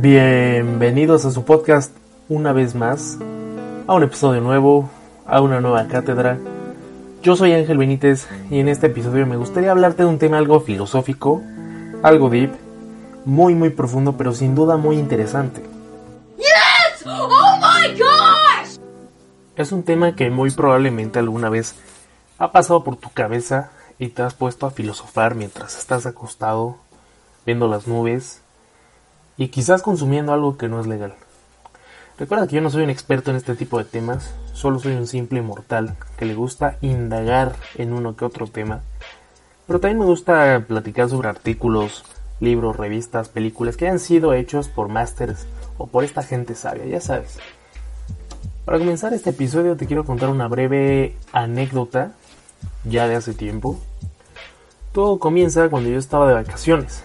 Bienvenidos a su podcast una vez más, a un episodio nuevo, a una nueva cátedra. Yo soy Ángel Benítez y en este episodio me gustaría hablarte de un tema algo filosófico, algo deep, muy muy profundo, pero sin duda muy interesante. Yes! Oh my gosh! Es un tema que muy probablemente alguna vez ha pasado por tu cabeza y te has puesto a filosofar mientras estás acostado, viendo las nubes y quizás consumiendo algo que no es legal. Recuerda que yo no soy un experto en este tipo de temas, solo soy un simple mortal que le gusta indagar en uno que otro tema, pero también me gusta platicar sobre artículos, libros, revistas, películas que hayan sido hechos por masters o por esta gente sabia, ya sabes. Para comenzar este episodio te quiero contar una breve anécdota ya de hace tiempo. Todo comienza cuando yo estaba de vacaciones.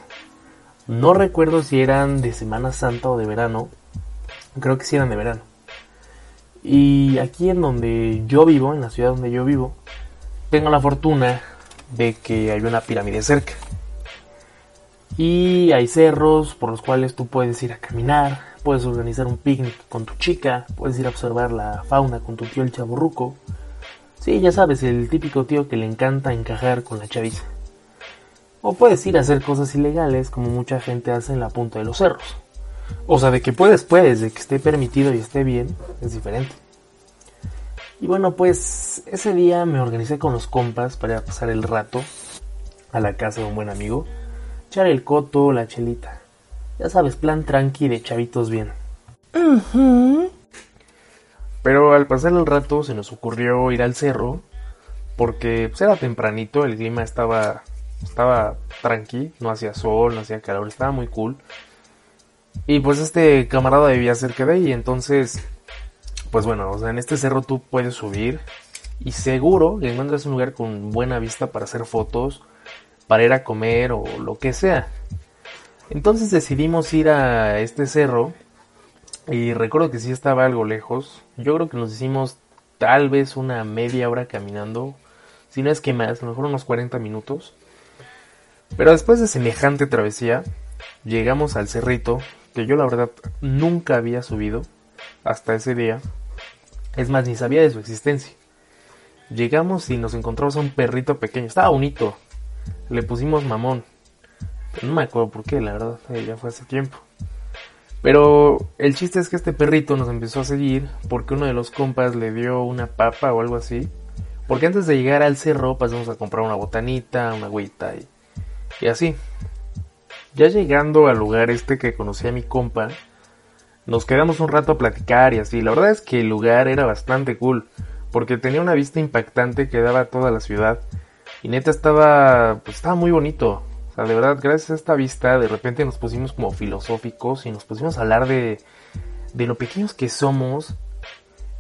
No recuerdo si eran de Semana Santa o de verano. Creo que sí eran de verano. Y aquí en donde yo vivo, en la ciudad donde yo vivo, tengo la fortuna de que hay una pirámide cerca. Y hay cerros por los cuales tú puedes ir a caminar, puedes organizar un picnic con tu chica, puedes ir a observar la fauna con tu tío el chaburruco. Sí, ya sabes, el típico tío que le encanta encajar con la chaviza. O puedes ir a hacer cosas ilegales como mucha gente hace en la punta de los cerros. O sea, de que puedes, puedes, de que esté permitido y esté bien, es diferente. Y bueno, pues ese día me organicé con los compas para pasar el rato a la casa de un buen amigo, echar el coto, la chelita. Ya sabes, plan tranqui de chavitos bien. Pero al pasar el rato se nos ocurrió ir al cerro porque pues, era tempranito, el clima estaba estaba tranqui, no hacía sol, no hacía calor, estaba muy cool. Y pues este camarada vivía cerca de ahí, entonces, pues bueno, o sea, en este cerro tú puedes subir y seguro que encuentras un lugar con buena vista para hacer fotos, para ir a comer o lo que sea. Entonces decidimos ir a este cerro y recuerdo que sí estaba algo lejos. Yo creo que nos hicimos tal vez una media hora caminando, si no es que más, a lo mejor unos 40 minutos. Pero después de semejante travesía, llegamos al cerrito, que yo la verdad nunca había subido hasta ese día. Es más, ni sabía de su existencia. Llegamos y nos encontramos a un perrito pequeño. Estaba bonito. Le pusimos mamón. no me acuerdo por qué, la verdad, eh, ya fue hace tiempo. Pero el chiste es que este perrito nos empezó a seguir porque uno de los compas le dio una papa o algo así. Porque antes de llegar al cerro pasamos a comprar una botanita, una agüita y y así. Ya llegando al lugar este que conocí a mi compa, nos quedamos un rato a platicar y así. La verdad es que el lugar era bastante cool, porque tenía una vista impactante que daba a toda la ciudad. Y neta estaba, pues estaba muy bonito. O sea, de verdad, gracias a esta vista, de repente nos pusimos como filosóficos y nos pusimos a hablar de, de lo pequeños que somos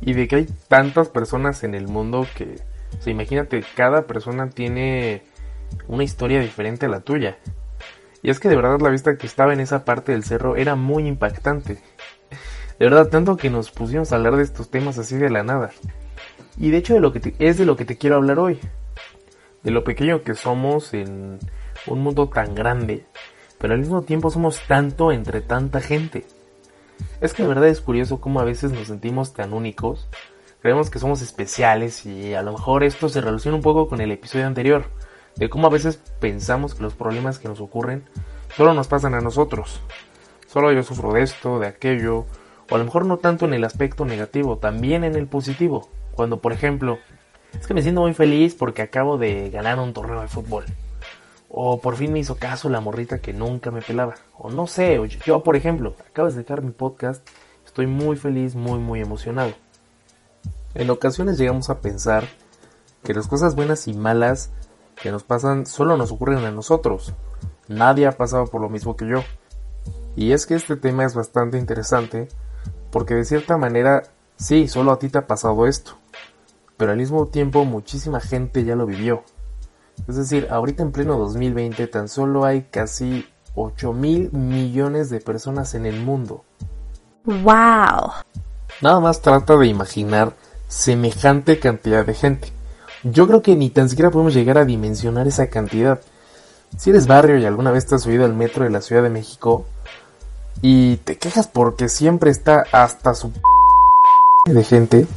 y de que hay tantas personas en el mundo que, o sea, imagínate, cada persona tiene una historia diferente a la tuya. Y es que de verdad la vista que estaba en esa parte del cerro era muy impactante. De verdad, tanto que nos pusimos a hablar de estos temas así de la nada. Y de hecho de lo que es de lo que te quiero hablar hoy. De lo pequeño que somos en un mundo tan grande. Pero al mismo tiempo somos tanto entre tanta gente. Es que de verdad es curioso cómo a veces nos sentimos tan únicos. Creemos que somos especiales y a lo mejor esto se relaciona un poco con el episodio anterior de cómo a veces pensamos que los problemas que nos ocurren solo nos pasan a nosotros. Solo yo sufro de esto, de aquello, o a lo mejor no tanto en el aspecto negativo, también en el positivo. Cuando, por ejemplo, es que me siento muy feliz porque acabo de ganar un torneo de fútbol. O por fin me hizo caso la morrita que nunca me pelaba. O no sé, yo, por ejemplo, acabo de dejar mi podcast, estoy muy feliz, muy, muy emocionado. En ocasiones llegamos a pensar que las cosas buenas y malas que nos pasan solo nos ocurren a nosotros. Nadie ha pasado por lo mismo que yo. Y es que este tema es bastante interesante porque de cierta manera sí, solo a ti te ha pasado esto. Pero al mismo tiempo muchísima gente ya lo vivió. Es decir, ahorita en pleno 2020 tan solo hay casi 8 mil millones de personas en el mundo. ¡Wow! Nada más trata de imaginar semejante cantidad de gente. Yo creo que ni tan siquiera podemos llegar a dimensionar esa cantidad. Si eres barrio y alguna vez te has subido al metro de la Ciudad de México, y te quejas porque siempre está hasta su de gente.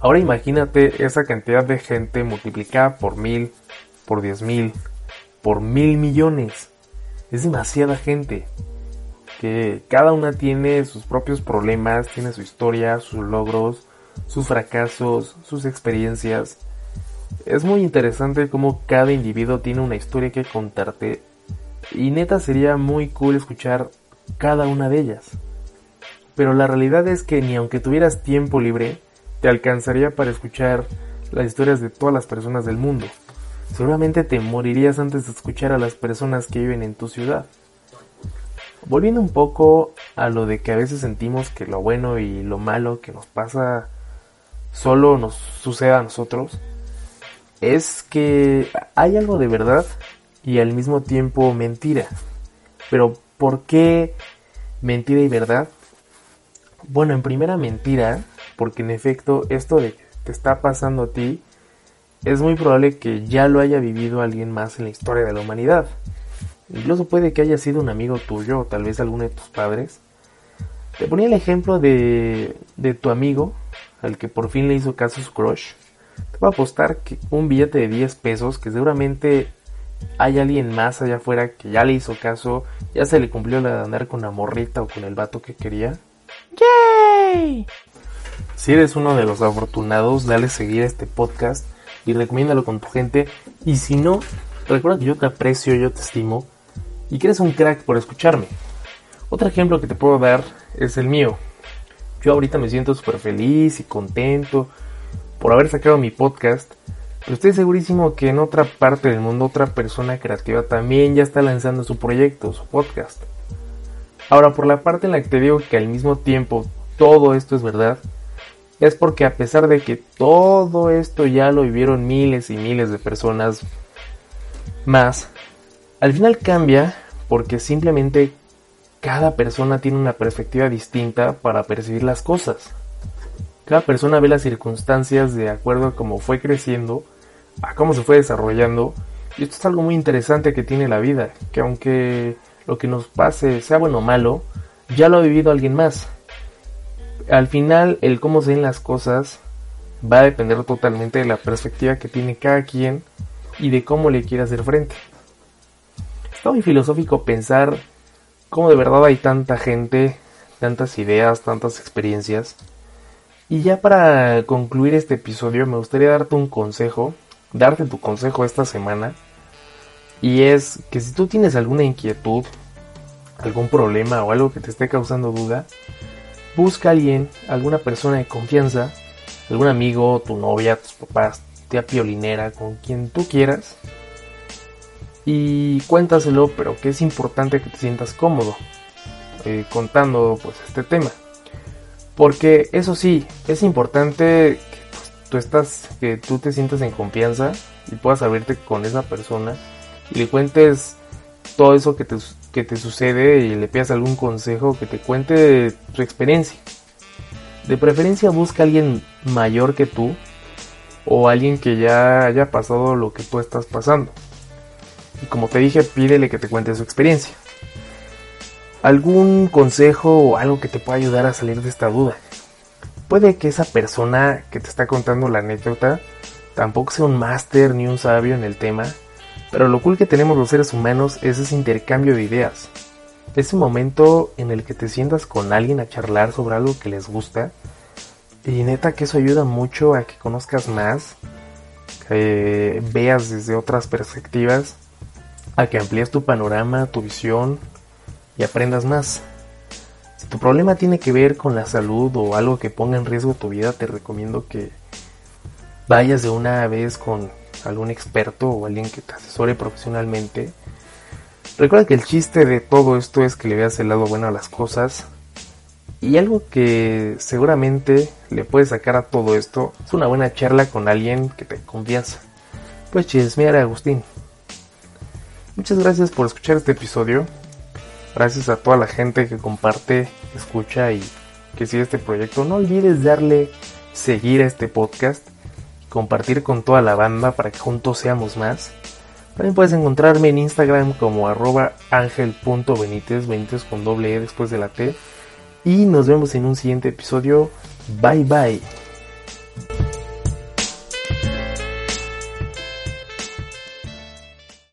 Ahora imagínate esa cantidad de gente multiplicada por mil, por diez mil, por mil millones. Es demasiada gente. Que cada una tiene sus propios problemas, tiene su historia, sus logros, sus fracasos, sus experiencias. Es muy interesante cómo cada individuo tiene una historia que contarte. Y neta sería muy cool escuchar cada una de ellas. Pero la realidad es que ni aunque tuvieras tiempo libre, te alcanzaría para escuchar las historias de todas las personas del mundo. Seguramente te morirías antes de escuchar a las personas que viven en tu ciudad. Volviendo un poco a lo de que a veces sentimos que lo bueno y lo malo que nos pasa solo nos sucede a nosotros, es que hay algo de verdad y al mismo tiempo mentira. Pero ¿por qué mentira y verdad? Bueno, en primera mentira, porque en efecto esto de que te está pasando a ti es muy probable que ya lo haya vivido alguien más en la historia de la humanidad. Incluso puede que haya sido un amigo tuyo o tal vez alguno de tus padres. Te ponía el ejemplo de, de tu amigo, al que por fin le hizo caso su crush. Te voy a apostar que un billete de 10 pesos, que seguramente hay alguien más allá afuera que ya le hizo caso, ya se le cumplió la de andar con la morrita o con el vato que quería. ¡Yay! Si eres uno de los afortunados, dale seguir a este podcast y recomiéndalo con tu gente. Y si no, recuerda que yo te aprecio, yo te estimo y que eres un crack por escucharme. Otro ejemplo que te puedo dar es el mío. Yo ahorita me siento súper feliz y contento por haber sacado mi podcast. Pero estoy segurísimo que en otra parte del mundo otra persona creativa también ya está lanzando su proyecto, su podcast. Ahora, por la parte en la que te digo que al mismo tiempo todo esto es verdad, es porque a pesar de que todo esto ya lo vivieron miles y miles de personas más, al final cambia porque simplemente cada persona tiene una perspectiva distinta para percibir las cosas. Cada persona ve las circunstancias de acuerdo a cómo fue creciendo, a cómo se fue desarrollando, y esto es algo muy interesante que tiene la vida, que aunque lo que nos pase sea bueno o malo, ya lo ha vivido alguien más al final el cómo se ven las cosas va a depender totalmente de la perspectiva que tiene cada quien y de cómo le quiere hacer frente. Está muy filosófico pensar cómo de verdad hay tanta gente, tantas ideas, tantas experiencias. Y ya para concluir este episodio me gustaría darte un consejo, darte tu consejo esta semana. Y es que si tú tienes alguna inquietud, algún problema o algo que te esté causando duda, busca a alguien, alguna persona de confianza, algún amigo, tu novia, tus papás, tía piolinera, con quien tú quieras. Y cuéntaselo, pero que es importante que te sientas cómodo eh, contando pues este tema. Porque eso sí, es importante que tú estás, que tú te sientas en confianza y puedas abrirte con esa persona y le cuentes todo eso que te, que te sucede y le pidas algún consejo que te cuente su experiencia. De preferencia busca a alguien mayor que tú o alguien que ya haya pasado lo que tú estás pasando. Y como te dije, pídele que te cuente su experiencia. Algún consejo o algo que te pueda ayudar a salir de esta duda. Puede que esa persona que te está contando la anécdota tampoco sea un máster ni un sabio en el tema, pero lo cool que tenemos los seres humanos es ese intercambio de ideas. Ese momento en el que te sientas con alguien a charlar sobre algo que les gusta. Y neta que eso ayuda mucho a que conozcas más, que veas desde otras perspectivas, a que amplíes tu panorama, tu visión y aprendas más. Si tu problema tiene que ver con la salud o algo que ponga en riesgo tu vida, te recomiendo que vayas de una vez con algún experto o alguien que te asesore profesionalmente. Recuerda que el chiste de todo esto es que le veas el lado bueno a las cosas. Y algo que seguramente le puedes sacar a todo esto es una buena charla con alguien que te confianza. Pues chismear Agustín. Muchas gracias por escuchar este episodio. Gracias a toda la gente que comparte, escucha y que sigue este proyecto. No olvides darle seguir a este podcast compartir con toda la banda para que juntos seamos más. También puedes encontrarme en Instagram como arroba angel.benítez, benítez con doble E después de la T. Y nos vemos en un siguiente episodio. Bye bye.